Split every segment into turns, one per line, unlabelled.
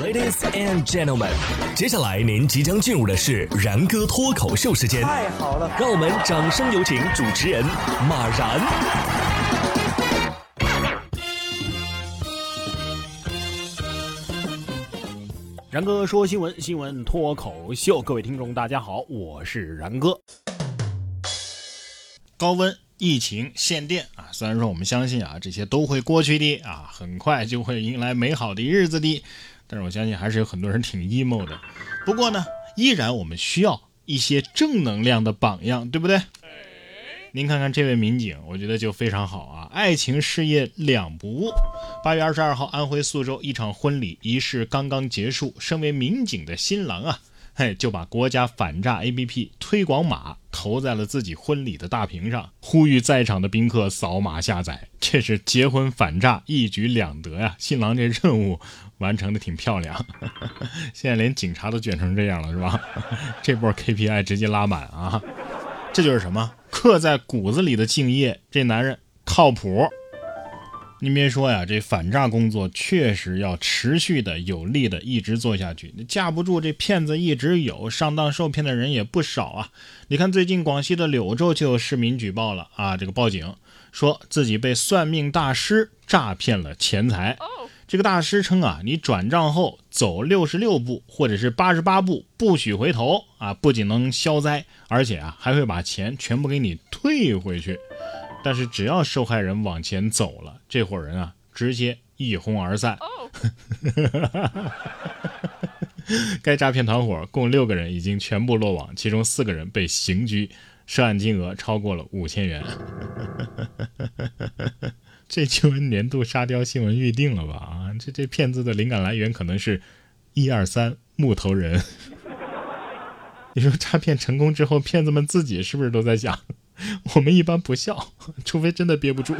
Ladies and gentlemen，接下来您即将进入的是然哥脱口秀时间。
太好了，
让我们掌声有请主持人马然。
然哥说新闻，新闻脱口秀，各位听众大家好，我是然哥。高温、疫情、限电啊，虽然说我们相信啊，这些都会过去的啊，很快就会迎来美好的日子的。但是我相信还是有很多人挺 emo 的。不过呢，依然我们需要一些正能量的榜样，对不对？您看看这位民警，我觉得就非常好啊，爱情事业两不误。八月二十二号，安徽宿州一场婚礼仪式刚刚结束，身为民警的新郎啊，嘿，就把国家反诈 APP 推广码投在了自己婚礼的大屏上，呼吁在场的宾客扫码下载。这是结婚反诈一举两得呀！新郎这任务完成的挺漂亮，现在连警察都卷成这样了，是吧？这波 KPI 直接拉满啊！这就是什么？刻在骨子里的敬业，这男人靠谱。您别说呀，这反诈工作确实要持续的、有力的一直做下去。架不住这骗子一直有，上当受骗的人也不少啊。你看，最近广西的柳州就有市民举报了啊，这个报警说自己被算命大师诈骗了钱财。这个大师称啊，你转账后走六十六步或者是八十八步，不许回头啊！不仅能消灾，而且啊还会把钱全部给你退回去。但是只要受害人往前走了，这伙人啊直接一哄而散。该诈骗团伙共六个人已经全部落网，其中四个人被刑拘，涉案金额超过了五千元。这就跟年度沙雕新闻预定了吧？啊，这这骗子的灵感来源可能是，一二三木头人。你说诈骗成功之后，骗子们自己是不是都在想，我们一般不笑，除非真的憋不住。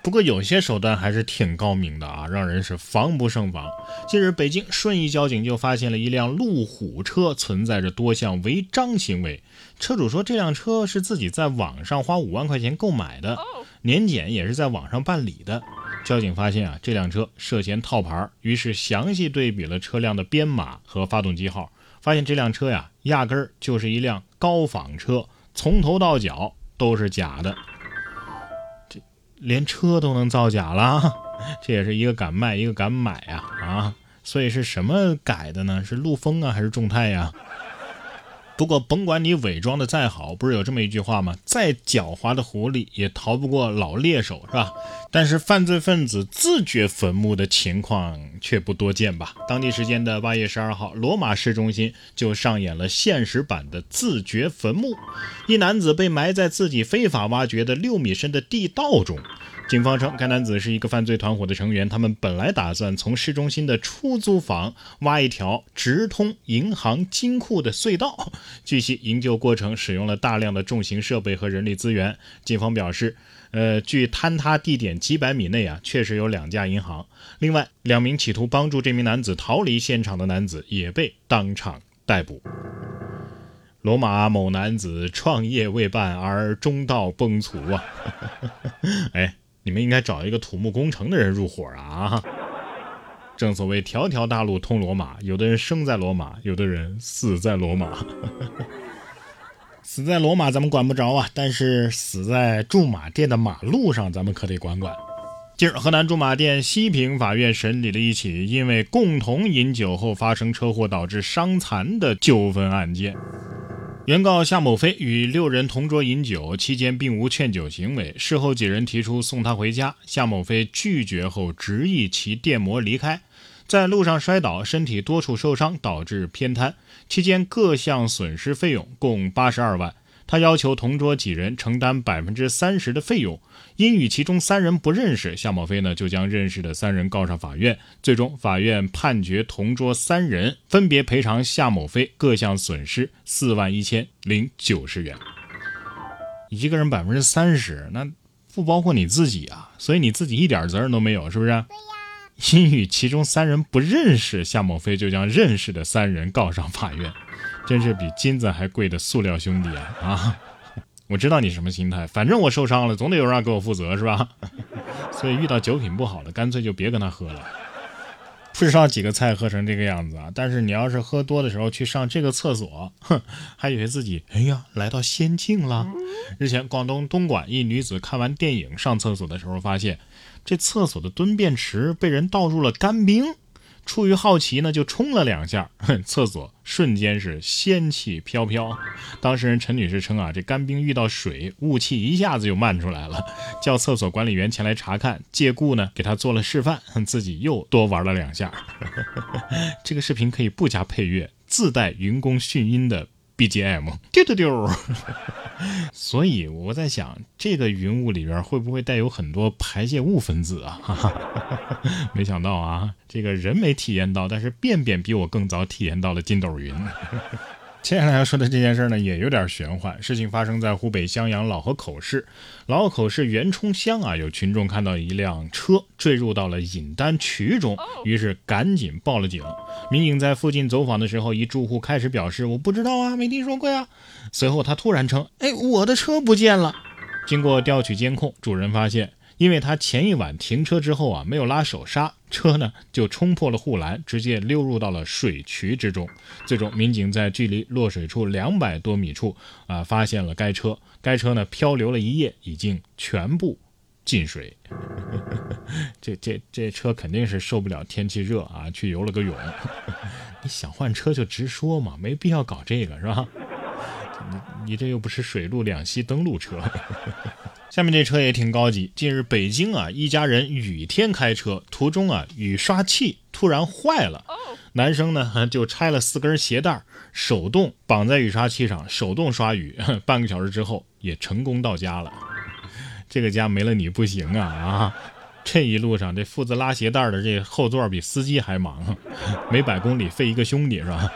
不过有些手段还是挺高明的啊，让人是防不胜防。近日，北京顺义交警就发现了一辆路虎车存在着多项违章行为。车主说，这辆车是自己在网上花五万块钱购买的。年检也是在网上办理的，交警发现啊这辆车涉嫌套牌，于是详细对比了车辆的编码和发动机号，发现这辆车呀压根儿就是一辆高仿车，从头到脚都是假的。这连车都能造假了，这也是一个敢卖一个敢买呀啊！所以是什么改的呢？是陆风啊还是众泰呀？不过，甭管你伪装的再好，不是有这么一句话吗？再狡猾的狐狸也逃不过老猎手，是吧？但是犯罪分子自掘坟墓的情况却不多见吧？当地时间的八月十二号，罗马市中心就上演了现实版的自掘坟墓，一男子被埋在自己非法挖掘的六米深的地道中。警方称，该男子是一个犯罪团伙的成员。他们本来打算从市中心的出租房挖一条直通银行金库的隧道。据悉，营救过程使用了大量的重型设备和人力资源。警方表示，呃，距坍塌地点几百米内啊，确实有两家银行。另外，两名企图帮助这名男子逃离现场的男子也被当场逮捕。罗马某男子创业未半而中道崩殂啊！哎。你们应该找一个土木工程的人入伙啊！正所谓条条大路通罗马，有的人生在罗马，有的人死在罗马。死在罗马咱们管不着啊，但是死在驻马店的马路上，咱们可得管管。近日，河南驻马店西平法院审理了一起因为共同饮酒后发生车祸导致伤残的纠纷案件。原告夏某飞与六人同桌饮酒期间，并无劝酒行为。事后几人提出送他回家，夏某飞拒绝后，执意骑电摩离开，在路上摔倒，身体多处受伤，导致偏瘫。期间各项损失费用共八十二万。他要求同桌几人承担百分之三十的费用，因与其中三人不认识，夏某飞呢就将认识的三人告上法院。最终，法院判决同桌三人分别赔偿夏某飞各项损失四万一千零九十元。一个人百分之三十，那不包括你自己啊，所以你自己一点责任都没有，是不是？对呀。因与其中三人不认识，夏某飞就将认识的三人告上法院。真是比金子还贵的塑料兄弟啊！啊，我知道你什么心态，反正我受伤了，总得有人给我负责，是吧？所以遇到酒品不好的，干脆就别跟他喝了。不知道几个菜喝成这个样子啊！但是你要是喝多的时候去上这个厕所，哼，还以为自己哎呀来到仙境了。日前，广东东莞一女子看完电影上厕所的时候，发现这厕所的蹲便池被人倒入了干冰。出于好奇呢，就冲了两下，厕所瞬间是仙气飘飘。当事人陈女士称啊，这干冰遇到水，雾气一下子就漫出来了，叫厕所管理员前来查看，借故呢给她做了示范，自己又多玩了两下。这个视频可以不加配乐，自带云宫迅音的 BGM，丢丢丢。所以我在想，这个云雾里边会不会带有很多排泄物分子啊？没想到啊，这个人没体验到，但是便便比我更早体验到了筋斗云。接下来要说的这件事呢，也有点玄幻。事情发生在湖北襄阳老河口市，老河口市袁冲乡啊，有群众看到一辆车坠入到了引丹渠中，于是赶紧报了警。民警在附近走访的时候，一住户开始表示：“我不知道啊，没听说过呀。”随后他突然称：“哎，我的车不见了。”经过调取监控，主人发现。因为他前一晚停车之后啊，没有拉手刹，车呢就冲破了护栏，直接溜入到了水渠之中。最终，民警在距离落水处两百多米处啊，发现了该车。该车呢漂流了一夜，已经全部进水。这这这车肯定是受不了天气热啊，去游了个泳。你想换车就直说嘛，没必要搞这个，是吧？你你这又不是水陆两栖登陆车。下面这车也挺高级。近日，北京啊，一家人雨天开车，途中啊，雨刷器突然坏了。男生呢 就拆了四根鞋带，手动绑在雨刷器上，手动刷雨。半个小时之后，也成功到家了。这个家没了你不行啊啊！这一路上，这负责拉鞋带的这后座比司机还忙，每百公里费一个兄弟是吧？